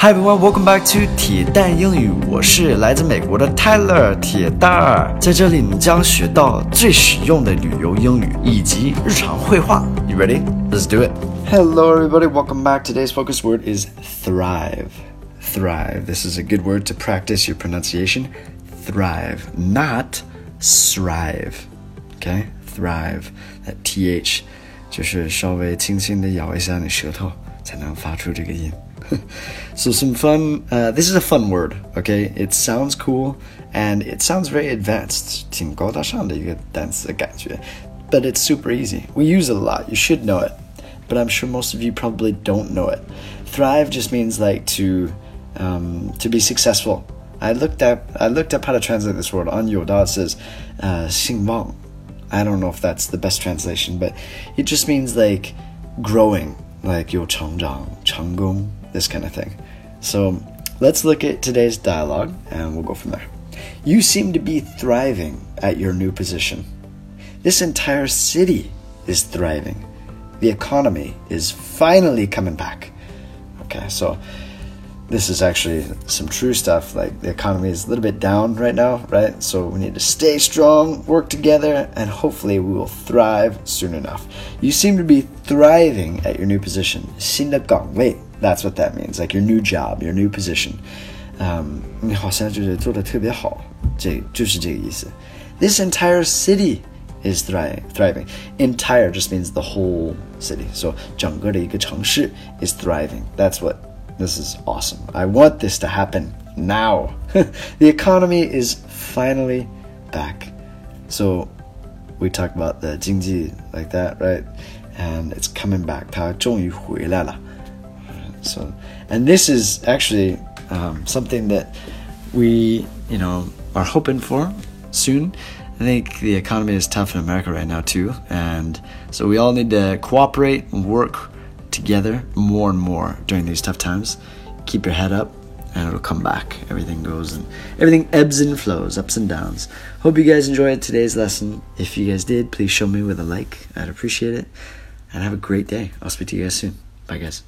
Hi everyone, welcome back to 铁蛋英语。我是来自美国的 Tyler 铁蛋儿，在这里你将学到最实用的旅游英语以及日常会话。You ready? Let's do it. Hello everybody, welcome back. Today's focus word is thrive. Thrive. This is a good word to practice your pronunciation. Thrive, not strive. Okay? Thrive. That th 就是稍微轻轻的咬一下你舌头 才能发出这个音。so some fun. Uh, this is a fun word. Okay, it sounds cool and it sounds very advanced. 挺高大上的一个单词的感觉。But it's super easy. We use it a lot. You should know it. But I'm sure most of you probably don't know it. Thrive just means like to um, to be successful. I looked up I looked up how to translate this word on Youdao. It says uh, 兴旺. I don't know if that's the best translation, but it just means like growing like your chongjang, chonggong, this kind of thing. So let's look at today's dialogue and we'll go from there. You seem to be thriving at your new position. This entire city is thriving. The economy is finally coming back. Okay, so this is actually some true stuff. Like the economy is a little bit down right now, right? So we need to stay strong, work together, and hopefully we will thrive soon enough. You seem to be thriving at your new position. 新的岗位 that's what that means, like your new job, your new position. Um, this entire city is thriving. Thriving. Entire just means the whole city. So 整个的一个城市 is thriving. That's what. This is awesome. I want this to happen now. the economy is finally back. So we talk about the 经济 like that, right? And it's coming back. 它终于回来了。so, and this is actually um, something that we, you know, are hoping for soon. I think the economy is tough in America right now too, and so we all need to cooperate and work together more and more during these tough times. Keep your head up, and it'll come back. Everything goes and everything ebbs and flows, ups and downs. Hope you guys enjoyed today's lesson. If you guys did, please show me with a like. I'd appreciate it. And have a great day. I'll speak to you guys soon. Bye, guys.